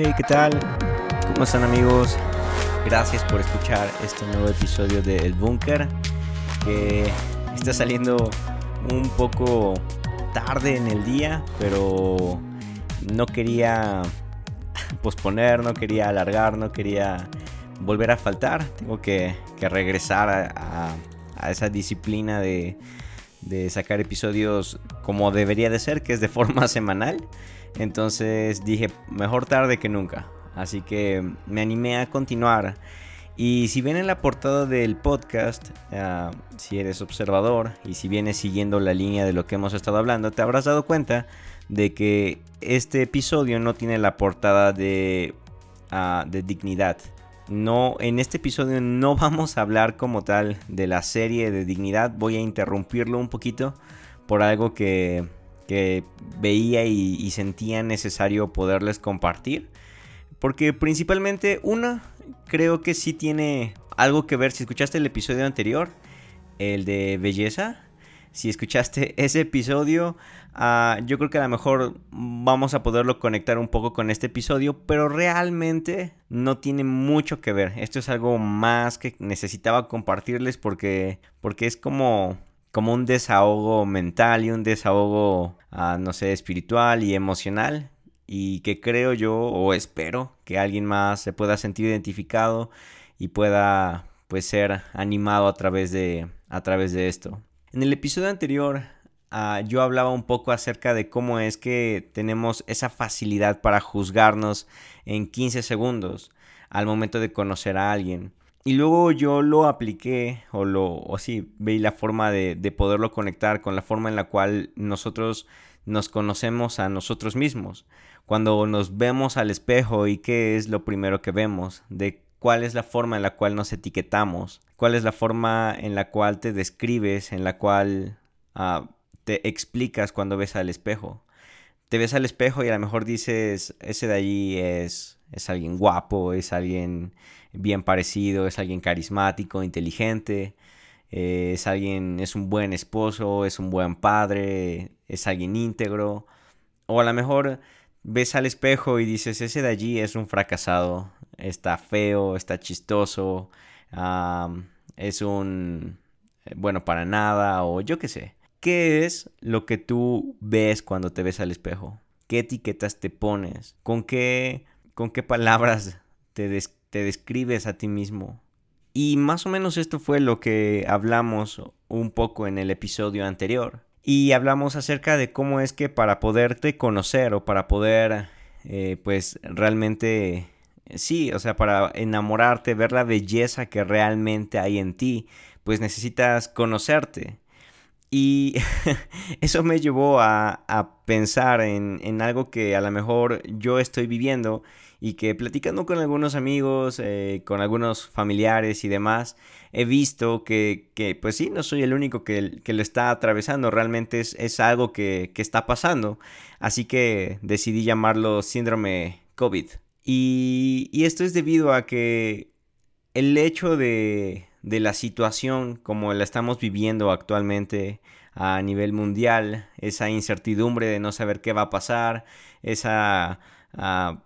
Hey, ¿qué tal? ¿Cómo están amigos? Gracias por escuchar este nuevo episodio de El Búnker que está saliendo un poco tarde en el día, pero no quería posponer, no quería alargar, no quería volver a faltar. Tengo que, regresar a, esa disciplina de, de sacar episodios como debería de ser, que es de forma semanal. Entonces dije, mejor tarde que nunca. Así que me animé a continuar. Y si ven en la portada del podcast, ah, si eres observador y si vienes siguiendo la línea de lo que hemos estado hablando, te habrás dado cuenta de que este episodio no tiene la portada de, ah, de dignidad. No, en este episodio no vamos a hablar como tal de la serie de dignidad. Voy a interrumpirlo un poquito por algo que que veía y, sentía necesario poderles compartir. Porque principalmente una, creo que sí tiene algo que ver. Si escuchaste el episodio anterior, el de belleza, si escuchaste ese episodio, ah, yo creo que a lo mejor vamos a poderlo conectar un poco con este episodio, pero realmente no tiene mucho que ver. Esto es algo más que necesitaba compartirles porque, porque es como como un desahogo mental y un desahogo, ah, no sé, espiritual y emocional. Y que creo yo o espero que alguien más se pueda sentir identificado y pueda pues ser animado a través de, a través de esto. En el episodio anterior ah, yo hablaba un poco acerca de cómo es que tenemos esa facilidad para juzgarnos en 15 segundos al momento de conocer a alguien. Y luego yo lo apliqué, o lo, o sí, veí la forma de, de poderlo conectar con la forma en la cual nosotros nos conocemos a nosotros mismos. Cuando nos vemos al espejo y qué es lo primero que vemos, de cuál es la forma en la cual nos etiquetamos, cuál es la forma en la cual te describes, en la cual ah, te explicas cuando ves al espejo. Te ves al espejo y a lo mejor dices, ese de allí es, es alguien guapo, es alguien bien parecido, es alguien carismático, inteligente, eh, es alguien, es un buen esposo, es un buen padre, es alguien íntegro. O a lo mejor ves al espejo y dices, ese de allí es un fracasado, está feo, está chistoso, es un eh, bueno para nada o yo qué sé. ¿Qué es lo que tú ves cuando te ves al espejo? ¿Qué etiquetas te pones? ¿Con qué, con qué palabras te, des te describes a ti mismo. Y más o menos esto fue lo que hablamos un poco en el episodio anterior. Y hablamos acerca de cómo es que para poderte conocer o para poder, eh, pues realmente, sí, o sea, para enamorarte, ver la belleza que realmente hay en ti, pues necesitas conocerte. Y eso me llevó a, pensar en, en, algo que a lo mejor yo estoy viviendo y que platicando con algunos amigos, eh, con algunos familiares y demás, he visto que, que, pues sí, no soy el único que, que lo está atravesando, realmente es, es algo que, que, está pasando, así que decidí llamarlo síndrome COVID. Y, y esto es debido a que el hecho de, de la situación como la estamos viviendo actualmente a nivel mundial, esa incertidumbre de no saber qué va a pasar, esa ah,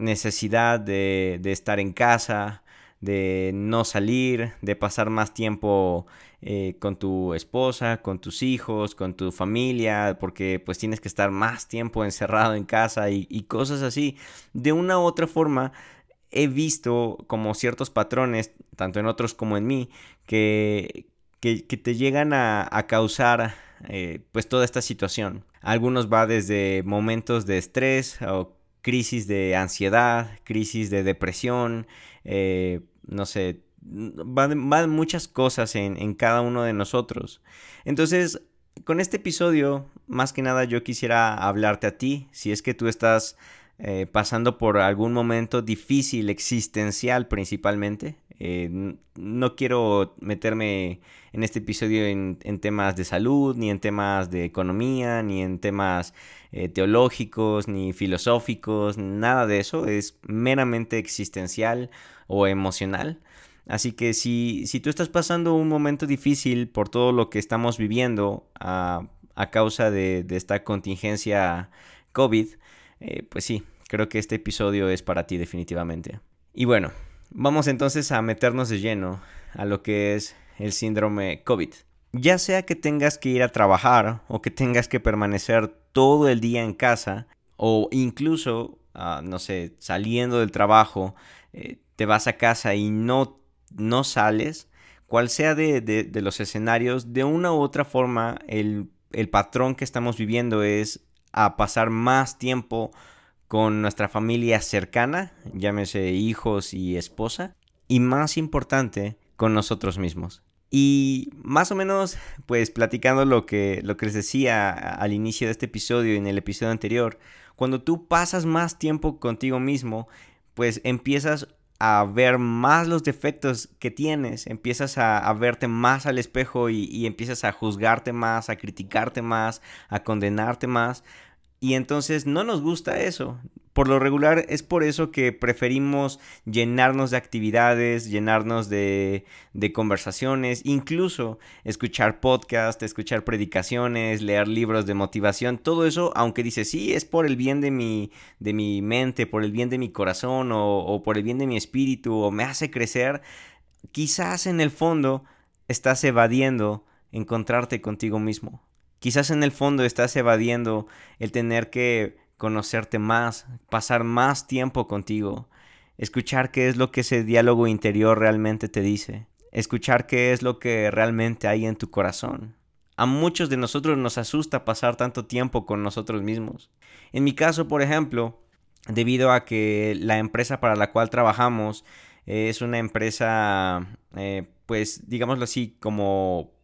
necesidad de, estar en casa, de no salir, de pasar más tiempo eh, con tu esposa, con tus hijos, con tu familia, porque pues tienes que estar más tiempo encerrado en casa y, cosas así. De una u otra forma, he visto como ciertos patrones, tanto en otros como en mí, que, que, te llegan a, causar eh, pues toda esta situación. Algunos va desde momentos de estrés o crisis de ansiedad, crisis de depresión, eh, no sé, van, muchas cosas en, cada uno de nosotros. Entonces, con este episodio, más que nada yo quisiera hablarte a ti, si es que tú estás eh, pasando por algún momento difícil, existencial principalmente. Eh, no quiero meterme en este episodio en, temas de salud, ni en temas de economía, ni en temas eh, teológicos, ni filosóficos, nada de eso. Es meramente existencial o emocional. Así que si, si tú estás pasando un momento difícil por todo lo que estamos viviendo a, causa de, esta contingencia COVID, eh, pues sí, creo que este episodio es para ti definitivamente. Y bueno, vamos entonces a meternos de lleno a lo que es el síndrome COVID. Ya sea que tengas que ir a trabajar o que tengas que permanecer todo el día en casa o incluso, ah, no sé, saliendo del trabajo, eh, te vas a casa y no, no sales, cual sea de, los escenarios, de una u otra forma el, el patrón que estamos viviendo es a pasar más tiempo con nuestra familia cercana, llámese hijos y esposa, y más importante, con nosotros mismos. Y más o menos, pues platicando lo que, lo que les decía al inicio de este episodio y en el episodio anterior, cuando tú pasas más tiempo contigo mismo, pues empiezas a ver más los defectos que tienes, empiezas a, verte más al espejo y, y, empiezas a juzgarte más, a criticarte más, a condenarte más. Y entonces no nos gusta eso. Por lo regular es por eso que preferimos llenarnos de actividades, llenarnos de, de conversaciones, incluso escuchar podcasts, escuchar predicaciones, leer libros de motivación, todo eso, aunque dice sí, es por el bien de mi, de mi mente, por el bien de mi corazón o, o por el bien de mi espíritu o me hace crecer, quizás en el fondo estás evadiendo encontrarte contigo mismo. Quizás en el fondo estás evadiendo el tener que conocerte más, pasar más tiempo contigo, escuchar qué es lo que ese diálogo interior realmente te dice, escuchar qué es lo que realmente hay en tu corazón. A muchos de nosotros nos asusta pasar tanto tiempo con nosotros mismos. En mi caso, por ejemplo, debido a que la empresa para la cual trabajamos es una empresa, eh, pues digámoslo así, como eh,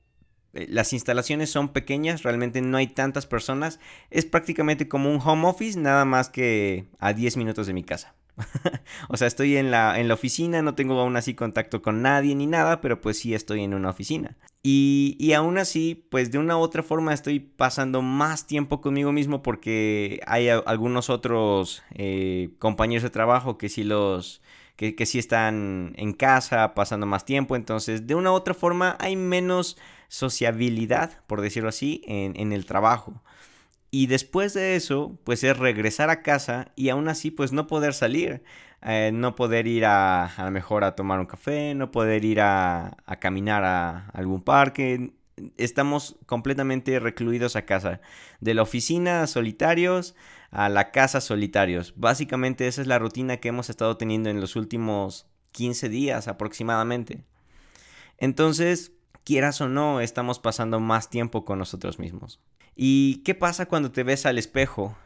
las instalaciones son pequeñas, realmente no hay tantas personas. Es prácticamente como un home office, nada más que a 10 minutos de mi casa. o sea, estoy en la, en la oficina, no tengo aún así contacto con nadie ni nada, pero pues sí estoy en una oficina. Y, y aún así, pues de una u otra forma estoy pasando más tiempo conmigo mismo porque hay algunos otros eh, compañeros de trabajo que sí los... Que, que sí están en casa, pasando más tiempo, entonces de una u otra forma hay menos sociabilidad, por decirlo así, en, el trabajo. Y después de eso, pues es regresar a casa y aún así, pues no poder salir. Eh, no poder ir a, a lo mejor a tomar un café, no poder ir a, a caminar a algún parque. Estamos completamente recluidos a casa. De la oficina solitarios a la casa solitarios. Básicamente esa es la rutina que hemos estado teniendo en los últimos 15 días aproximadamente. Entonces, quieras o no, estamos pasando más tiempo con nosotros mismos. ¿Y qué pasa cuando te ves al espejo?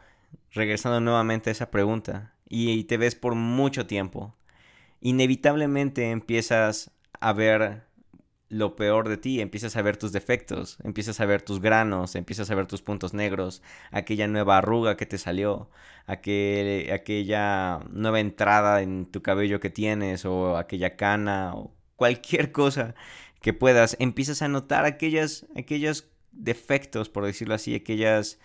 Regresando nuevamente a esa pregunta, y te ves por mucho tiempo. Inevitablemente empiezas a ver lo peor de ti, empiezas a ver tus defectos, empiezas a ver tus granos, empiezas a ver tus puntos negros, aquella nueva arruga que te salió, aquella nueva entrada en tu cabello que tienes o aquella cana o cualquier cosa que puedas, empiezas a notar aquellas, aquellos defectos, por decirlo así, aquellos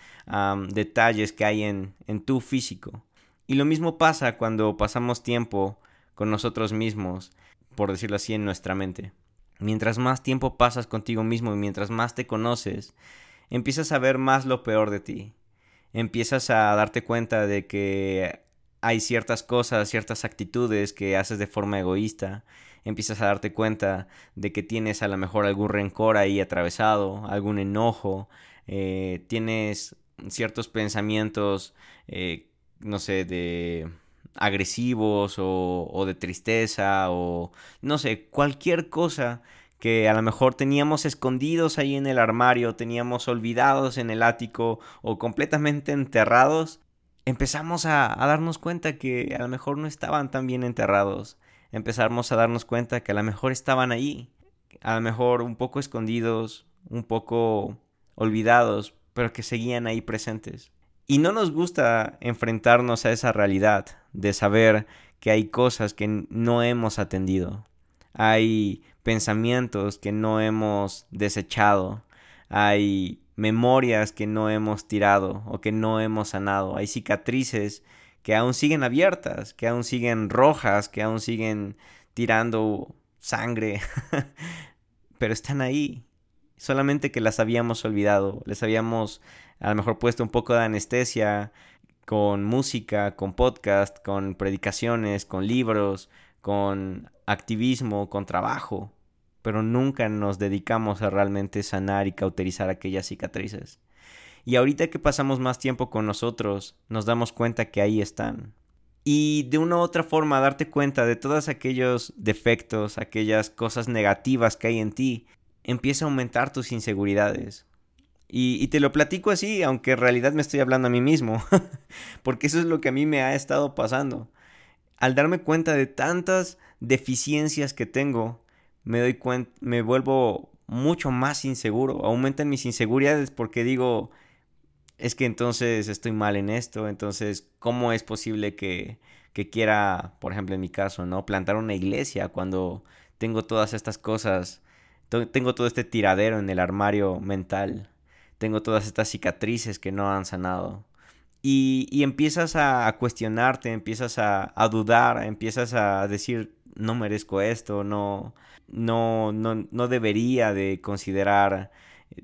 detalles que hay en, en tu físico. Y lo mismo pasa cuando pasamos tiempo con nosotros mismos, por decirlo así, en nuestra mente. Mientras más tiempo pasas contigo mismo y mientras más te conoces, empiezas a ver más lo peor de ti. Empiezas a darte cuenta de que hay ciertas cosas, ciertas actitudes que haces de forma egoísta empiezas a darte cuenta de que tienes a lo mejor algún rencor ahí atravesado, algún enojo, eh, tienes ciertos pensamientos, eh, no sé, de agresivos o, o de tristeza o no sé, cualquier cosa que a lo mejor teníamos escondidos ahí en el armario, teníamos olvidados en el ático o completamente enterrados, empezamos a, darnos cuenta que a lo mejor no estaban tan bien enterrados. Empezamos a darnos cuenta que a lo mejor estaban ahí, a lo mejor un poco escondidos, un poco olvidados, pero que seguían ahí presentes. Y no nos gusta enfrentarnos a esa realidad de saber que hay cosas que no hemos atendido, hay pensamientos que no hemos desechado, hay memorias que no hemos tirado o que no hemos sanado, hay cicatrices que aún siguen abiertas, que aún siguen rojas, que aún siguen tirando sangre, pero están ahí. Solamente que las habíamos olvidado, les habíamos a lo mejor puesto un poco de anestesia, con música, con podcast, con predicaciones, con libros, con activismo, con trabajo, pero nunca nos dedicamos a realmente sanar y cauterizar aquellas cicatrices. Y ahorita que pasamos más tiempo con nosotros, nos damos cuenta que ahí están. Y de una u otra forma darte cuenta de todos aquellos defectos, aquellas cosas negativas que hay en ti, empieza a aumentar tus inseguridades. Y, y, te lo platico así, aunque en realidad me estoy hablando a mí mismo, porque eso es lo que a mí me ha estado pasando. Al darme cuenta de tantas deficiencias que tengo, me doy cuenta, me vuelvo mucho más inseguro, aumentan mis inseguridades porque digo, es que entonces estoy mal en esto, entonces, ¿cómo es posible que, que quiera, por ejemplo, en mi caso, ¿no? Plantar una iglesia cuando tengo todas estas cosas, tengo todo este tiradero en el armario mental, tengo todas estas cicatrices que no han sanado. Y, y empiezas a, cuestionarte, empiezas a, a, dudar, empiezas a decir, no merezco esto, no, no, no, no debería de considerar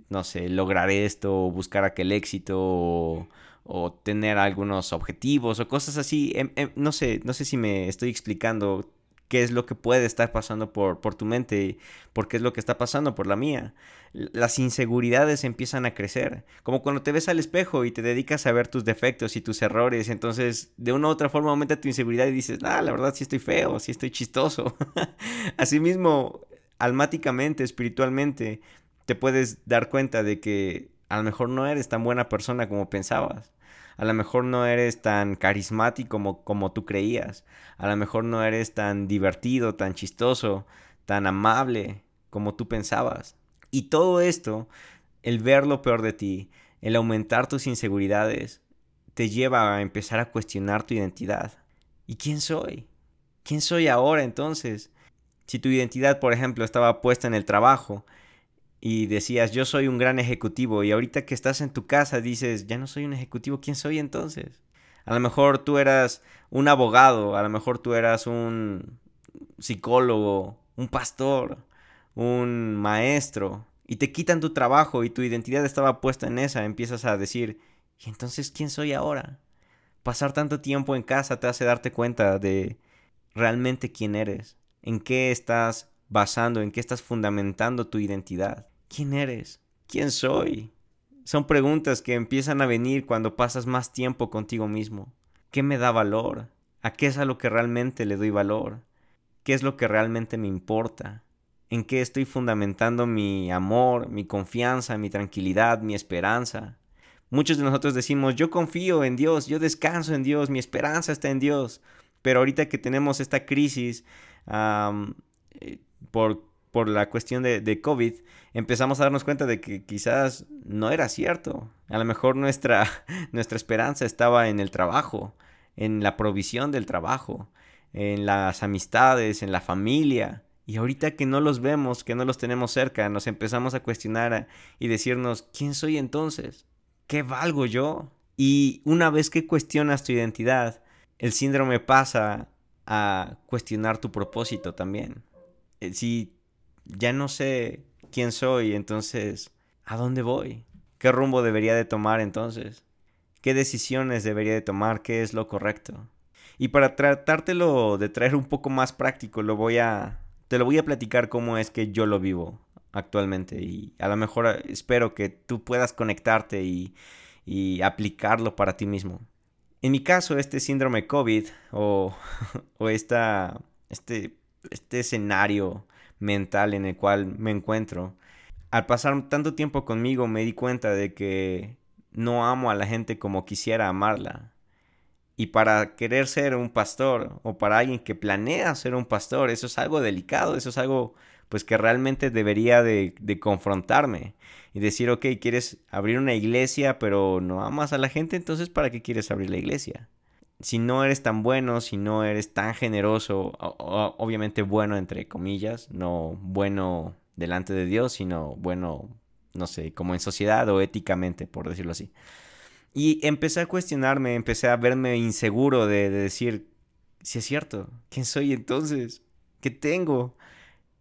no sé, lograr esto, o buscar aquel éxito, o, tener algunos objetivos, o cosas así. Em, em, no sé, no sé si me estoy explicando qué es lo que puede estar pasando por, por tu mente, por qué es lo que está pasando por la mía. Las inseguridades empiezan a crecer, como cuando te ves al espejo y te dedicas a ver tus defectos y tus errores, entonces de una u otra forma aumenta tu inseguridad y dices, ah, la verdad sí estoy feo, sí estoy chistoso. Asimismo, almáticamente, espiritualmente, te puedes dar cuenta de que a lo mejor no eres tan buena persona como pensabas. A lo mejor no eres tan carismático como, tú creías. A lo mejor no eres tan divertido, tan chistoso, tan amable como tú pensabas. Y todo esto, el ver lo peor de ti, el aumentar tus inseguridades, te lleva a empezar a cuestionar tu identidad. ¿Y quién soy? ¿Quién soy ahora entonces? Si tu identidad, por ejemplo, estaba puesta en el trabajo, y decías, yo soy un gran ejecutivo, y ahorita que estás en tu casa dices, ya no soy un ejecutivo, ¿quién soy entonces? A lo mejor tú eras un abogado, a lo mejor tú eras un psicólogo, un pastor, un maestro, y te quitan tu trabajo y tu identidad estaba puesta en esa, empiezas a decir, ¿y entonces quién soy ahora? Pasar tanto tiempo en casa te hace darte cuenta de realmente quién eres, en qué estás basando, en qué estás fundamentando tu identidad. ¿Quién eres? ¿Quién soy? Son preguntas que empiezan a venir cuando pasas más tiempo contigo mismo. ¿Qué me da valor? ¿A qué es a lo que realmente le doy valor? ¿Qué es lo que realmente me importa? ¿En qué estoy fundamentando mi amor, mi confianza, mi tranquilidad, mi esperanza? Muchos de nosotros decimos, yo confío en Dios, yo descanso en Dios, mi esperanza está en Dios. Pero ahorita que tenemos esta crisis eh, por por la cuestión de, de, COVID, empezamos a darnos cuenta de que quizás no era cierto. A lo mejor nuestra, nuestra esperanza estaba en el trabajo, en la provisión del trabajo, en las amistades, en la familia. Y ahorita que no los vemos, que no los tenemos cerca, nos empezamos a cuestionar y decirnos, ¿quién soy entonces? ¿Qué valgo yo? Y una vez que cuestionas tu identidad, el síndrome pasa a cuestionar tu propósito también. Eh, si ya no sé quién soy, entonces, ¿a dónde voy? ¿Qué rumbo debería de tomar entonces? ¿Qué decisiones debería de tomar? ¿Qué es lo correcto? Y para tratártelo de traer un poco más práctico, lo voy a te lo voy a platicar cómo es que yo lo vivo actualmente y a lo mejor espero que tú puedas conectarte y, y aplicarlo para ti mismo. En mi caso, este síndrome COVID o, o esta, este, este escenario mental en el cual me encuentro. Al pasar tanto tiempo conmigo me di cuenta de que no amo a la gente como quisiera amarla. Y para querer ser un pastor o para alguien que planea ser un pastor, eso es algo delicado, eso es algo pues que realmente debería de, confrontarme y decir, ok, quieres abrir una iglesia pero no amas a la gente, entonces ¿para qué quieres abrir la iglesia? Si no eres tan bueno, si no eres tan generoso, obviamente bueno entre comillas, no bueno delante de Dios, sino bueno, no sé, como en sociedad o éticamente, por decirlo así. Y empecé a cuestionarme, empecé a verme inseguro de, decir, si es cierto, ¿quién soy entonces? ¿Qué tengo?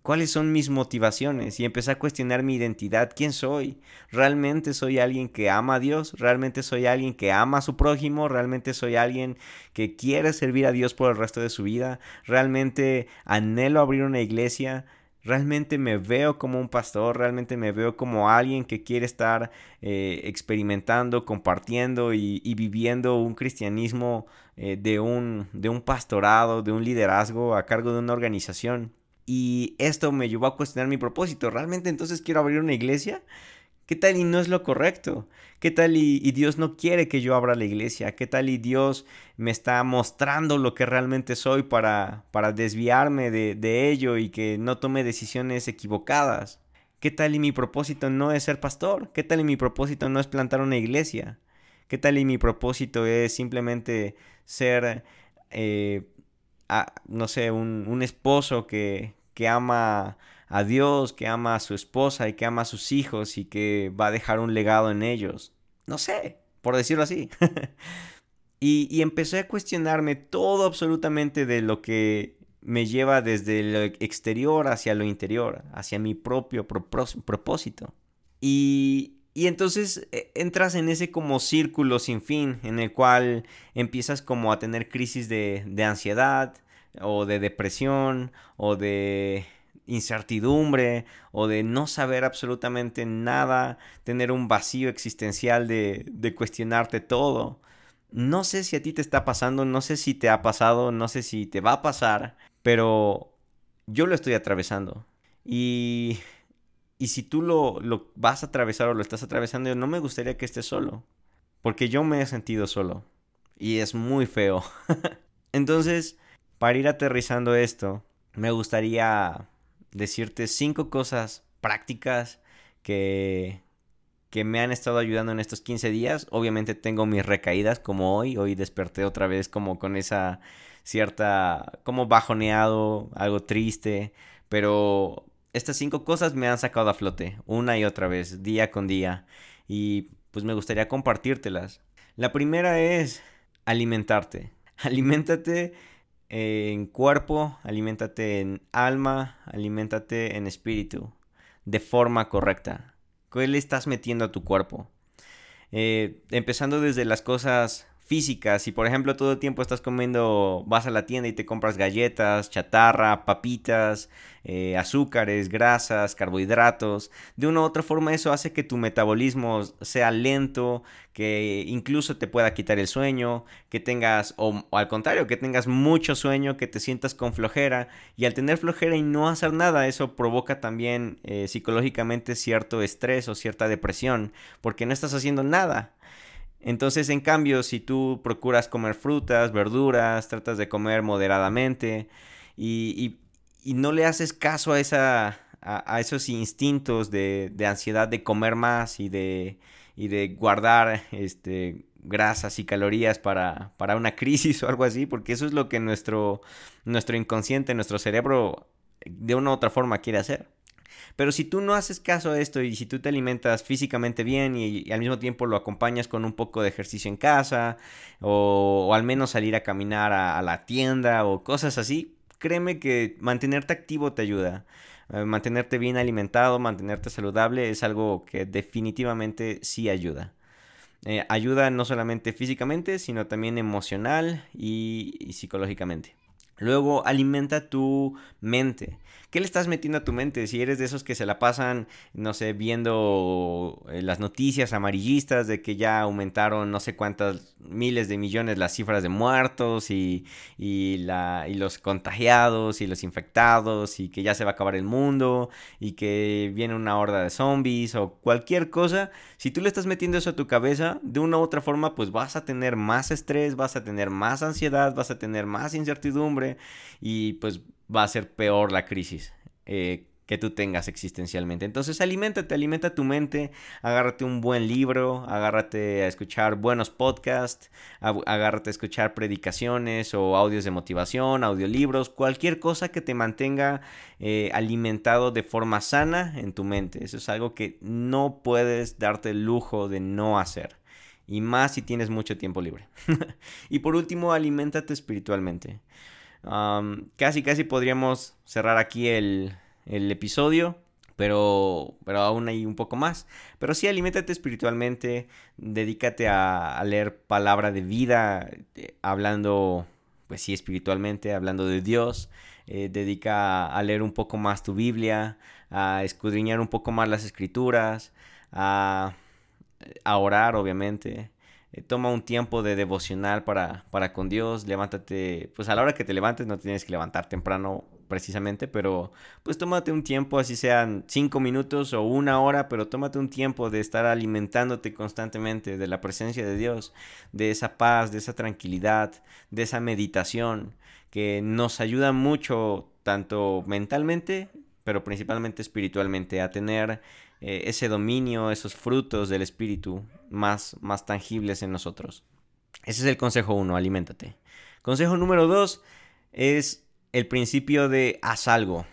¿Cuáles son mis motivaciones? Y empecé a cuestionar mi identidad. ¿Quién soy? ¿Realmente soy alguien que ama a Dios? ¿Realmente soy alguien que ama a su prójimo? ¿Realmente soy alguien que quiere servir a Dios por el resto de su vida? ¿Realmente anhelo abrir una iglesia? Realmente me veo como un pastor, realmente me veo como alguien que quiere estar eh, experimentando, compartiendo y, viviendo un cristianismo eh, de, un, de un pastorado, de un liderazgo a cargo de una organización. Y esto me llevó a cuestionar mi propósito. ¿Realmente entonces quiero abrir una iglesia? ¿Qué tal y no es lo correcto? ¿Qué tal y, Dios no quiere que yo abra la iglesia? ¿Qué tal y Dios me está mostrando lo que realmente soy para, para desviarme de, de ello y que no tome decisiones equivocadas? ¿Qué tal y mi propósito no es ser pastor? ¿Qué tal y mi propósito no es plantar una iglesia? ¿Qué tal y mi propósito es simplemente ser eh, no sé, un, esposo que, que ama a Dios, que ama a su esposa y que ama a sus hijos y que va a dejar un legado en ellos. No sé, por decirlo así. y, y, empecé a cuestionarme todo absolutamente de lo que me lleva desde el exterior hacia lo interior, hacia mi propio propósito. Y, y entonces e, entras en ese como círculo sin fin, en el cual empiezas como a tener crisis de, de ansiedad, o de depresión, o de incertidumbre, o de no saber absolutamente nada, tener un vacío existencial de, de cuestionarte todo. No sé si a ti te está pasando, no sé si te ha pasado, no sé si te va a pasar, pero yo lo estoy atravesando. Y y si tú lo, lo vas a atravesar o lo estás atravesando, no me gustaría que estés solo. Porque yo me he sentido solo. Y es muy feo. Entonces, para ir aterrizando esto, me gustaría decirte cinco cosas prácticas que, que me han estado ayudando en estos 15 días. Obviamente tengo mis recaídas como hoy. Hoy desperté otra vez como con esa cierta, como bajoneado, algo triste. Pero estas cinco cosas me han sacado a flote una y otra vez, día con día. Y pues me gustaría compartírtelas. La primera es alimentarte. Aliméntate en cuerpo, aliméntate en alma, aliméntate en espíritu. De forma correcta. ¿Qué le estás metiendo a tu cuerpo? Eh, empezando desde las cosas físicas. Si por ejemplo todo el tiempo estás comiendo, vas a la tienda y te compras galletas, chatarra, papitas, eh, azúcares, grasas, carbohidratos, de una u otra forma eso hace que tu metabolismo sea lento, que incluso te pueda quitar el sueño, que tengas, o, al contrario, que tengas mucho sueño, que te sientas con flojera, y al tener flojera y no hacer nada, eso provoca también eh, psicológicamente cierto estrés o cierta depresión, porque no estás haciendo nada. Entonces, en cambio, si tú procuras comer frutas, verduras, tratas de comer moderadamente y, no le haces caso a, esa, a, esos instintos de, ansiedad de comer más y de, y de guardar este, grasas y calorías para, una crisis o algo así, porque eso es lo que nuestro, nuestro inconsciente, nuestro cerebro, de una u otra forma quiere hacer. Pero si tú no haces caso a esto y si tú te alimentas físicamente bien y, al mismo tiempo lo acompañas con un poco de ejercicio en casa o, al menos salir a caminar a, la tienda o cosas así, créeme que mantenerte activo te ayuda. Eh, mantenerte bien alimentado, mantenerte saludable es algo que definitivamente sí ayuda. Eh, ayuda no solamente físicamente, sino también emocional y psicológicamente. Luego alimenta tu mente. ¿Qué le estás metiendo a tu mente? Si eres de esos que se la pasan, no sé, viendo eh, las noticias amarillistas de que ya aumentaron no sé cuántas miles de millones las cifras de muertos y, la, y los contagiados y los infectados y que ya se va a acabar el mundo y que viene una horda de zombies o cualquier cosa, si tú le estás metiendo eso a tu cabeza, de una u otra forma, pues vas a tener más estrés, vas a tener más ansiedad, vas a tener más incertidumbre y pues va a ser peor la crisis eh, que tú tengas existencialmente. Entonces aliméntate, alimenta tu mente, agárrate un buen libro, agárrate a escuchar buenos podcasts, agárrate a escuchar predicaciones o audios de motivación, audiolibros, cualquier cosa que te mantenga eh, alimentado de forma sana en tu mente. Eso es algo que no puedes darte el lujo de no hacer. Y más si tienes mucho tiempo libre. y por último, aliméntate espiritualmente casi, casi podríamos cerrar aquí el, episodio, pero, pero aún hay un poco más. Pero sí, aliméntate espiritualmente, dedícate a, leer palabra de vida, eh, hablando, pues sí, espiritualmente, hablando de Dios. Eh, dedica a leer un poco más tu Biblia, a escudriñar un poco más las escrituras, a orar, obviamente. Eh, toma un tiempo de devocional para, para con Dios, levántate, pues a la hora que te levantes no tienes que levantar temprano precisamente, pero pues tómate un tiempo, así sean cinco minutos o una hora, pero tómate un tiempo de estar alimentándote constantemente de la presencia de Dios, de esa paz, de esa tranquilidad, de esa meditación que nos ayuda mucho tanto mentalmente, pero principalmente espiritualmente, a tener eh, ese dominio, esos frutos del espíritu más, más tangibles en nosotros. Ese es el consejo uno, aliméntate. Consejo número dos es el principio de haz algo.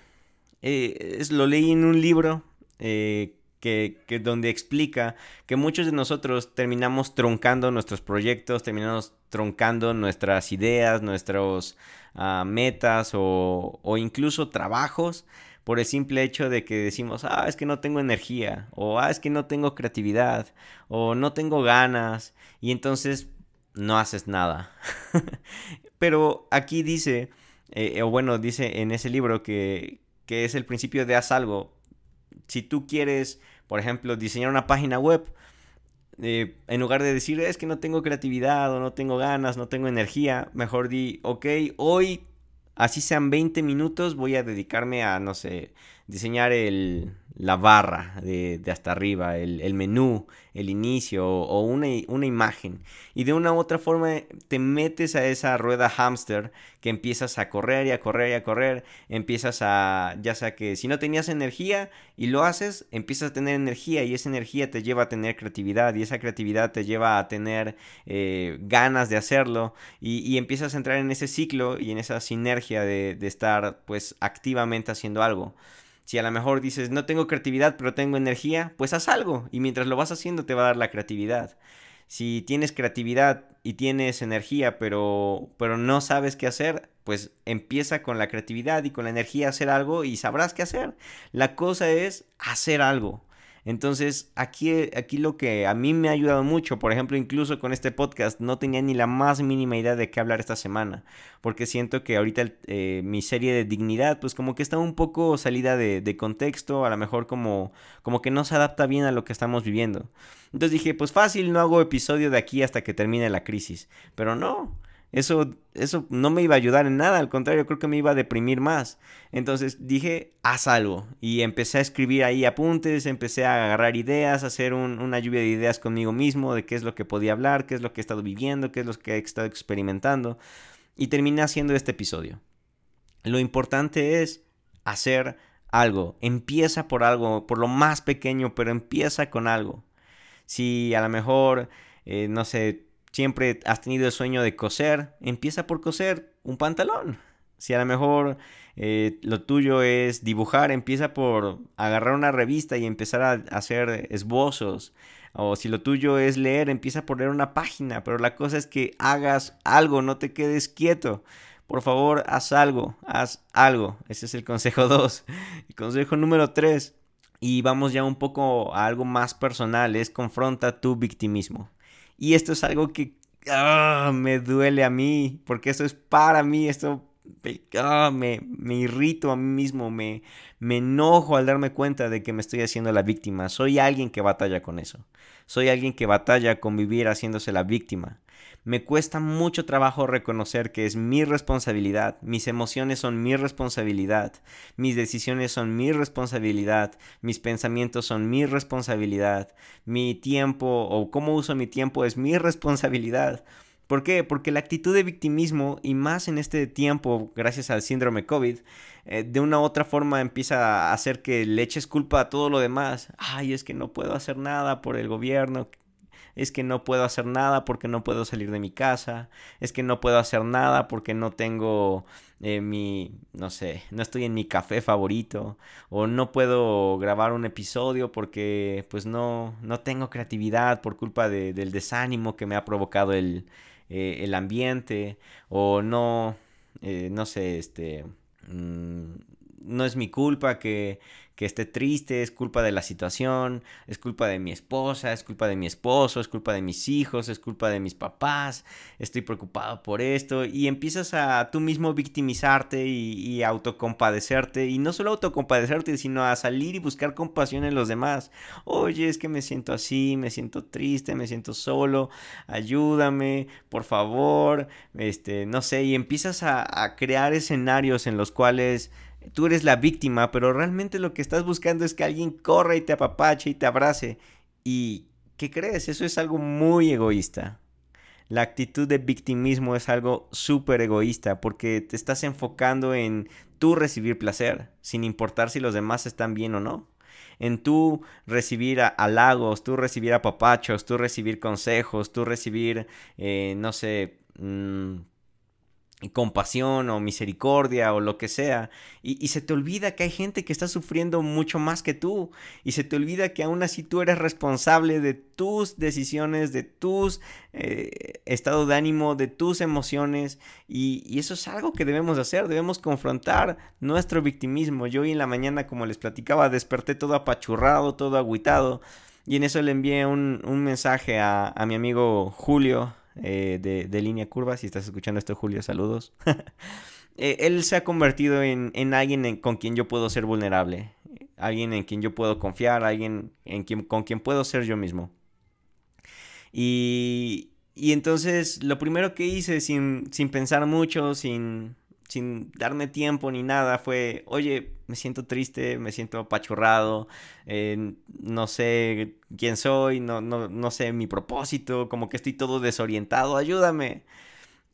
Eh, es, lo leí en un libro eh, que, donde explica que muchos de nosotros terminamos troncando nuestros proyectos, terminamos troncando nuestras ideas, nuestras ah, metas o, o, incluso trabajos por el simple hecho de que decimos, ah, es que no tengo energía, o ah, es que no tengo creatividad, o no tengo ganas, y entonces no haces nada. Pero aquí dice eh, o bueno, dice en ese libro que, que es el principio de haz algo. Si tú quieres, por ejemplo, diseñar una página web, eh, en lugar de decir es que no tengo creatividad o no tengo ganas, no tengo energía, mejor di, ok, hoy, así sean 20 minutos, voy a dedicarme a, no sé, diseñar el, la barra de, hasta arriba, el, menú, el inicio o una, una, imagen. Y de una u otra forma te metes a esa rueda hamster que empiezas a correr y a correr y a correr. Empiezas a, ya sea que si no tenías energía y lo haces, empiezas a tener energía y esa energía te lleva a tener creatividad y esa creatividad te lleva a tener eh, ganas de hacerlo y, empiezas a entrar en ese ciclo y en esa sinergia de, de estar pues activamente haciendo algo. Si a lo mejor dices, no tengo creatividad, pero tengo energía, pues haz algo y mientras lo vas haciendo te va a dar la creatividad. Si tienes creatividad y tienes energía, pero, pero no sabes qué hacer, pues empieza con la creatividad y con la energía a hacer algo y sabrás qué hacer. La cosa es hacer algo. Entonces, aquí, aquí lo que a mí me ha ayudado mucho, por ejemplo, incluso con este podcast, no tenía ni la más mínima idea de qué hablar esta semana, porque siento que ahorita eh, mi serie de dignidad, pues como que está un poco salida de, de, contexto, a lo mejor como, como que no se adapta bien a lo que estamos viviendo. Entonces dije, pues fácil, no hago episodio de aquí hasta que termine la crisis, pero no. Eso, eso no me iba a ayudar en nada, al contrario, creo que me iba a deprimir más. Entonces dije, haz algo. Y empecé a escribir ahí apuntes, empecé a agarrar ideas, a hacer una lluvia de ideas conmigo mismo de qué es lo que podía hablar, qué es lo que he estado viviendo, qué es lo que he estado experimentando. Y terminé haciendo este episodio. Lo importante es hacer algo. Empieza por algo, por lo más pequeño, pero empieza con algo. Si a lo mejor, eh, no sé, siempre has tenido el sueño de coser, empieza por coser un pantalón. Si a lo mejor eh, lo tuyo es dibujar, empieza por agarrar una revista y empezar a hacer esbozos. O si lo tuyo es leer, empieza por leer una página. Pero la cosa es que hagas algo, no te quedes quieto. Por favor, haz algo, haz algo. Ese es el consejo 2. El consejo número 3. Y vamos ya un poco a algo más personal, es confronta tu victimismo. Y esto es algo que ah, me duele a mí, porque esto es para mí, esto ah, me, me, irrito a mí mismo, me, me enojo al darme cuenta de que me estoy haciendo la víctima. Soy alguien que batalla con eso. Soy alguien que batalla con vivir haciéndose la víctima. Me cuesta mucho trabajo reconocer que es mi responsabilidad, mis emociones son mi responsabilidad, mis decisiones son mi responsabilidad, mis pensamientos son mi responsabilidad, mi tiempo o cómo uso mi tiempo es mi responsabilidad. ¿Por qué? Porque la actitud de victimismo, y más en este tiempo, gracias al síndrome COVID, eh, de una u otra forma empieza a hacer que le eches culpa a todo lo demás. Ay, es que no puedo hacer nada por el gobierno, es que no puedo hacer nada porque no puedo salir de mi casa, es que no puedo hacer nada porque no tengo eh, mi, no sé, no estoy en mi café favorito, o no puedo grabar un episodio porque pues no, no tengo creatividad por culpa del desánimo que me ha provocado el, eh, el ambiente, o no, eh, no sé, este... Mm, no es mi culpa que, que esté triste, es culpa de la situación, es culpa de mi esposa, es culpa de mi esposo, es culpa de mis hijos, es culpa de mis papás, estoy preocupado por esto y empiezas a tú mismo victimizarte y, y autocompadecerte y no solo autocompadecerte, sino a salir y buscar compasión en los demás. Oye, es que me siento así, me siento triste, me siento solo, ayúdame, por favor, este, no sé, y empiezas a, a crear escenarios en los cuales tú eres la víctima, pero realmente lo que estás buscando es que alguien corra y te apapache y te abrace. ¿Y qué crees? Eso es algo muy egoísta. La actitud de victimismo es algo súper egoísta porque te estás enfocando en tú recibir placer, sin importar si los demás están bien o no. En tú recibir halagos, tú recibir apapachos, tú recibir consejos, tú recibir, eh, no sé, mmm, compasión o misericordia o lo que sea. Y, se te olvida que hay gente que está sufriendo mucho más que tú. Y se te olvida que aún así tú eres responsable de tus decisiones, de tus eh, estado de ánimo, de tus emociones. Y, y, eso es algo que debemos hacer. Debemos confrontar nuestro victimismo. Yo hoy en la mañana, como les platicaba, desperté todo apachurrado, todo agüitado. Y en eso le envié un, un mensaje a, a mi amigo Julio, eh, de, línea curva. Si estás escuchando esto, Julio, saludos. Eh, él se ha convertido en, alguien con quien yo puedo ser vulnerable. Alguien en quien yo puedo confiar, alguien en con quien puedo ser yo mismo. Y, y entonces lo primero que hice sin, sin pensar mucho, sin, sin darme tiempo ni nada, fue, oye, me siento triste, me siento apachurrado, eh, no sé quién soy, no, no, no sé mi propósito, como que estoy todo desorientado, ayúdame.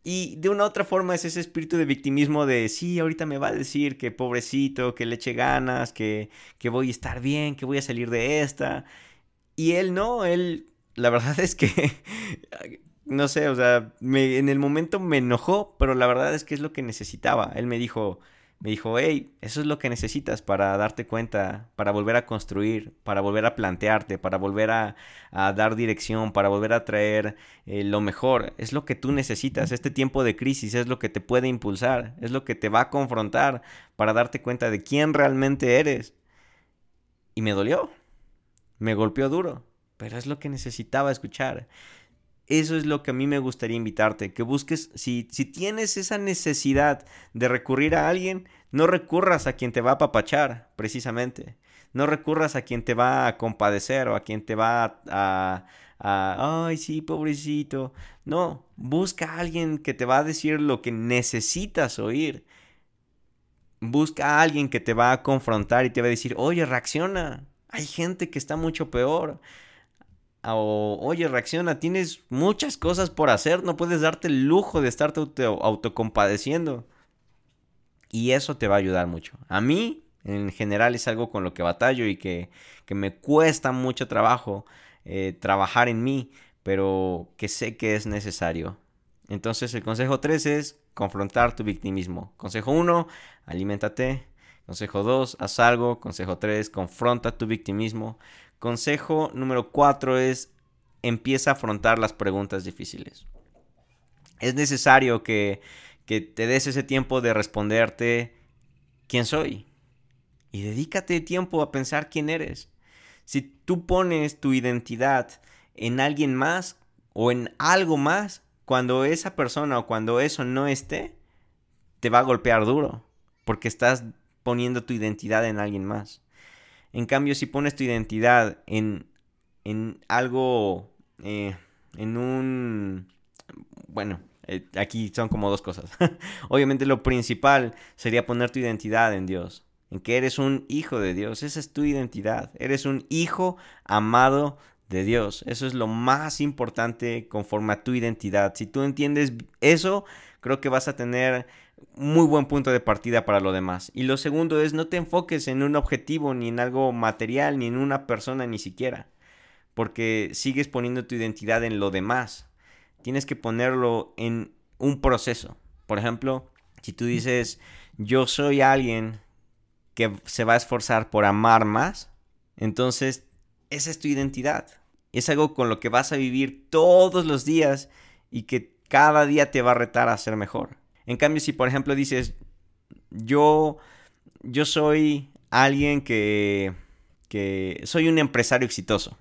Y de una u otra forma es ese espíritu de victimismo de, sí, ahorita me va a decir que pobrecito, que le eche ganas, que, que voy a estar bien, que voy a salir de esta. Y él no, él, la verdad es que no sé, o sea, me, en el momento me enojó, pero la verdad es que es lo que necesitaba. Él me dijo, me dijo, hey, eso es lo que necesitas para darte cuenta, para volver a construir, para volver a plantearte, para volver a, dar dirección, para volver a traer eh, lo mejor. Es lo que tú necesitas. Este tiempo de crisis es lo que te puede impulsar, es lo que te va a confrontar para darte cuenta de quién realmente eres. Y me dolió, me golpeó duro, pero es lo que necesitaba escuchar. Eso es lo que a mí me gustaría invitarte, que busques, si, si tienes esa necesidad de recurrir a alguien, no recurras a quien te va a apapachar, precisamente. No recurras a quien te va a compadecer o a quien te va a, a, ay, sí, pobrecito. No, busca a alguien que te va a decir lo que necesitas oír. Busca a alguien que te va a confrontar y te va a decir, oye, reacciona. Hay gente que está mucho peor o oye, reacciona, tienes muchas cosas por hacer, no puedes darte el lujo de estarte autocompadeciendo. Y eso te va a ayudar mucho. A mí, en general, es algo con lo que batallo y que, me cuesta mucho trabajo eh, trabajar en mí, pero que sé que es necesario. Entonces, el consejo 3 es confrontar tu victimismo. Consejo 1, aliméntate. Consejo 2, haz algo. Consejo 3, confronta tu victimismo. Consejo número 4 es empieza a afrontar las preguntas difíciles. Es necesario que, que te des ese tiempo de responderte quién soy. Y dedícate tiempo a pensar quién eres. Si tú pones tu identidad en alguien más o en algo más, cuando esa persona o cuando eso no esté, te va a golpear duro, porque estás poniendo tu identidad en alguien más. En cambio, si pones tu identidad en, en algo, eh, en un... Bueno, eh, aquí son como dos cosas. Obviamente lo principal sería poner tu identidad en Dios, en que eres un hijo de Dios, esa es tu identidad, eres un hijo amado de Dios, eso es lo más importante conforme a tu identidad. Si tú entiendes eso, creo que vas a tener muy buen punto de partida para lo demás. Y lo segundo es no te enfoques en un objetivo, ni en algo material, ni en una persona, ni siquiera. Porque sigues poniendo tu identidad en lo demás. Tienes que ponerlo en un proceso. Por ejemplo, si tú dices, yo soy alguien que se va a esforzar por amar más, entonces esa es tu identidad. Es algo con lo que vas a vivir todos los días y que cada día te va a retar a ser mejor. En cambio, si por ejemplo dices, yo yo soy alguien que, que soy un empresario exitoso.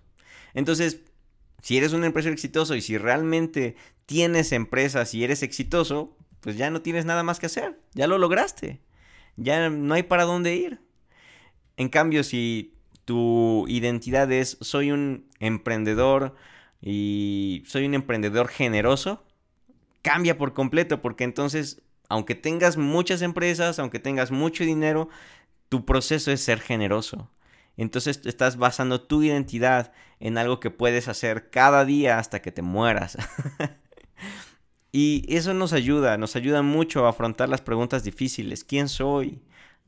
Entonces, si eres un empresario exitoso y si realmente tienes empresas y eres exitoso, pues ya no tienes nada más que hacer. Ya lo lograste. Ya no hay para dónde ir. En cambio, si tu identidad es soy un emprendedor y soy un emprendedor generoso, cambia por completo porque entonces, aunque tengas muchas empresas, aunque tengas mucho dinero, tu proceso es ser generoso. Entonces estás basando tu identidad en algo que puedes hacer cada día hasta que te mueras. y eso nos ayuda, nos ayuda mucho a afrontar las preguntas difíciles. ¿Quién soy?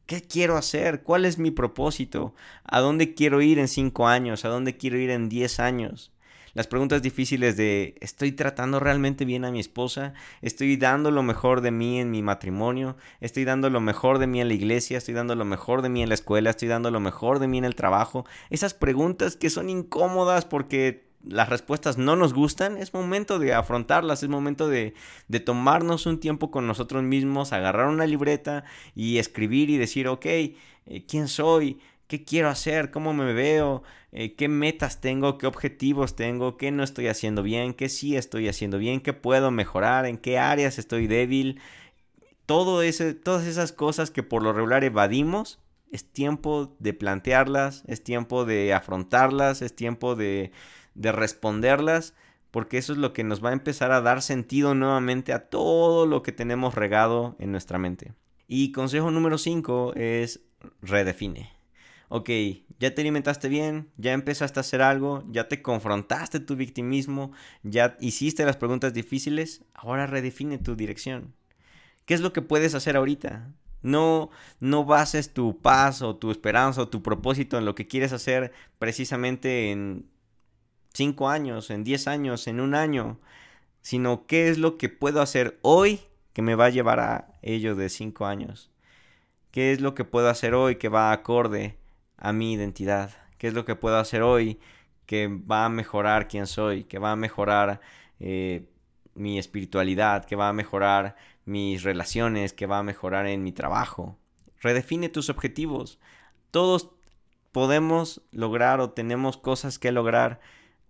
¿Qué quiero hacer? ¿Cuál es mi propósito? ¿A dónde quiero ir en cinco años? ¿A dónde quiero ir en diez años? Las preguntas difíciles de ¿estoy tratando realmente bien a mi esposa? ¿Estoy dando lo mejor de mí en mi matrimonio? ¿Estoy dando lo mejor de mí en la iglesia? ¿Estoy dando lo mejor de mí en la escuela? ¿Estoy dando lo mejor de mí en el trabajo? Esas preguntas que son incómodas porque las respuestas no nos gustan, es momento de afrontarlas, es momento de, de, tomarnos un tiempo con nosotros mismos, agarrar una libreta y escribir y decir, ok, eh, ¿quién soy? ¿Qué quiero hacer? ¿Cómo me veo? Eh, ¿Qué metas tengo? ¿Qué objetivos tengo? ¿Qué no estoy haciendo bien? ¿Qué sí estoy haciendo bien? ¿Qué puedo mejorar? ¿En qué áreas estoy débil? Todo ese, todas esas cosas que por lo regular evadimos, es tiempo de plantearlas, es tiempo de afrontarlas, es tiempo de, de responderlas, porque eso es lo que nos va a empezar a dar sentido nuevamente a todo lo que tenemos regado en nuestra mente. Y consejo número 5 es redefine ok, ya te alimentaste bien, ya empezaste a hacer algo, ya te confrontaste tu victimismo, ya hiciste las preguntas difíciles, ahora redefine tu dirección. ¿Qué es lo que puedes hacer ahorita? No, no bases tu paz o tu esperanza o tu propósito en lo que quieres hacer precisamente en 5 años, en 10 años, en un año, sino qué es lo que puedo hacer hoy que me va a llevar a ello de 5 años. ¿Qué es lo que puedo hacer hoy que va acorde a mi identidad? ¿Qué es lo que puedo hacer hoy que va a mejorar quién soy? Que va a mejorar eh, mi espiritualidad, que va a mejorar mis relaciones, que va a mejorar en mi trabajo. Redefine tus objetivos. Todos podemos lograr o tenemos cosas que lograr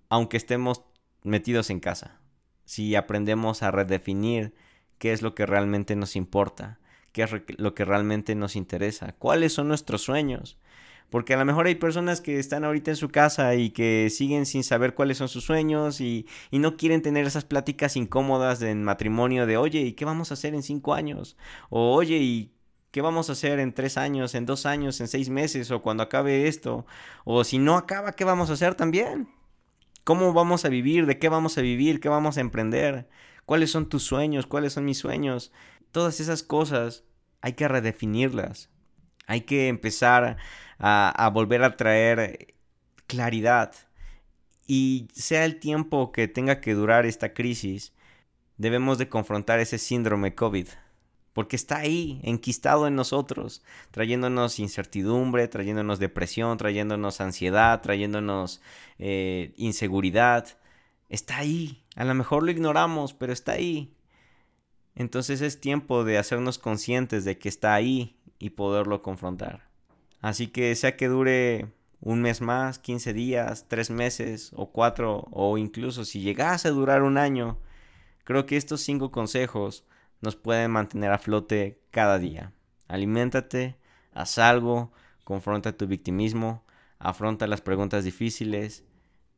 aunque estemos metidos en casa. Si aprendemos a redefinir qué es lo que realmente nos importa, qué es lo que realmente nos interesa, cuáles son nuestros sueños, porque a lo mejor hay personas que están ahorita en su casa y que siguen sin saber cuáles son sus sueños y, no quieren tener esas pláticas incómodas en matrimonio de, oye, ¿y qué vamos a hacer en cinco años? O, oye, ¿y qué vamos a hacer en tres años, en dos años, en seis meses o cuando acabe esto? O si no acaba, ¿qué vamos a hacer también? ¿Cómo vamos a vivir? ¿De qué vamos a vivir? ¿Qué vamos a emprender? ¿Cuáles son tus sueños? ¿Cuáles son mis sueños? Todas esas cosas hay que redefinirlas. Hay que empezar a, volver a traer claridad. Y sea el tiempo que tenga que durar esta crisis, debemos de confrontar ese síndrome COVID. Porque está ahí, enquistado en nosotros, trayéndonos incertidumbre, trayéndonos depresión, trayéndonos ansiedad, trayéndonos eh, inseguridad. Está ahí. A lo mejor lo ignoramos, pero está ahí. Entonces es tiempo de hacernos conscientes de que está ahí y poderlo confrontar. Así que sea que dure un mes más, 15 días, 3 meses o 4 o incluso si llegase a durar un año, creo que estos 5 consejos nos pueden mantener a flote cada día. Aliméntate, haz algo, confronta tu victimismo, afronta las preguntas difíciles,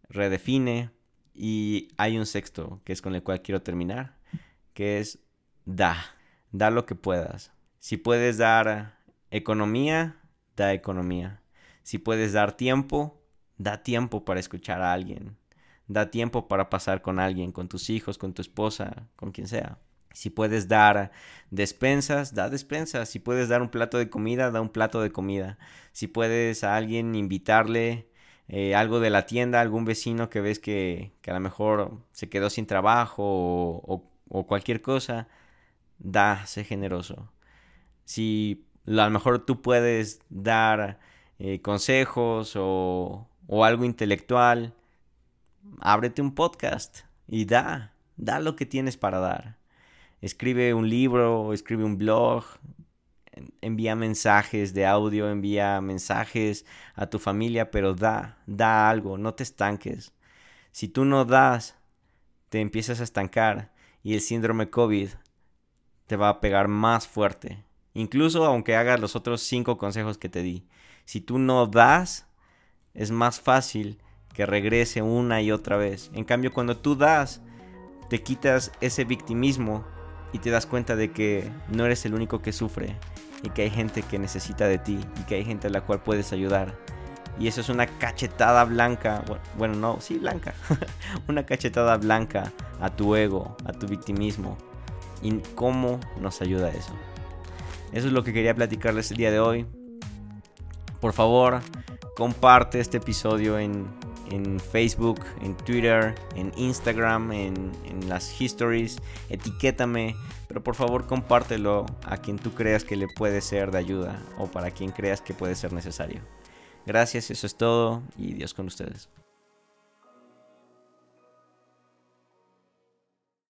redefine y hay un sexto que es con el cual quiero terminar, que es da, da lo que puedas. Si puedes dar economía, da economía. Si puedes dar tiempo, da tiempo para escuchar a alguien. Da tiempo para pasar con alguien, con tus hijos, con tu esposa, con quien sea. Si puedes dar despensas, da despensas. Si puedes dar un plato de comida, da un plato de comida. Si puedes a alguien invitarle eh, algo de la tienda, algún vecino que ves que, a lo mejor se quedó sin trabajo o, o cualquier cosa, da, sé generoso. Si a lo mejor tú puedes dar eh, consejos o, o algo intelectual. Ábrete un podcast y da, da lo que tienes para dar. Escribe un libro, escribe un blog, envía mensajes de audio, envía mensajes a tu familia, pero da, da algo, no te estanques. Si tú no das, te empiezas a estancar y el síndrome COVID te va a pegar más fuerte. Incluso aunque hagas los otros cinco consejos que te di. Si tú no das, es más fácil que regrese una y otra vez. En cambio, cuando tú das, te quitas ese victimismo y te das cuenta de que no eres el único que sufre y que hay gente que necesita de ti y que hay gente a la cual puedes ayudar. Y eso es una cachetada blanca, bueno, no, sí, blanca, una cachetada blanca a tu ego, a tu victimismo. ¿Y cómo nos ayuda eso? Eso es lo que quería platicarles el día de hoy. Por favor, comparte este episodio en en Facebook, en Twitter, en Instagram, en, las histories. Etiquétame, pero por favor compártelo a quien tú creas que le puede ser de ayuda o para quien creas que puede ser necesario. Gracias, eso es todo y Dios con ustedes.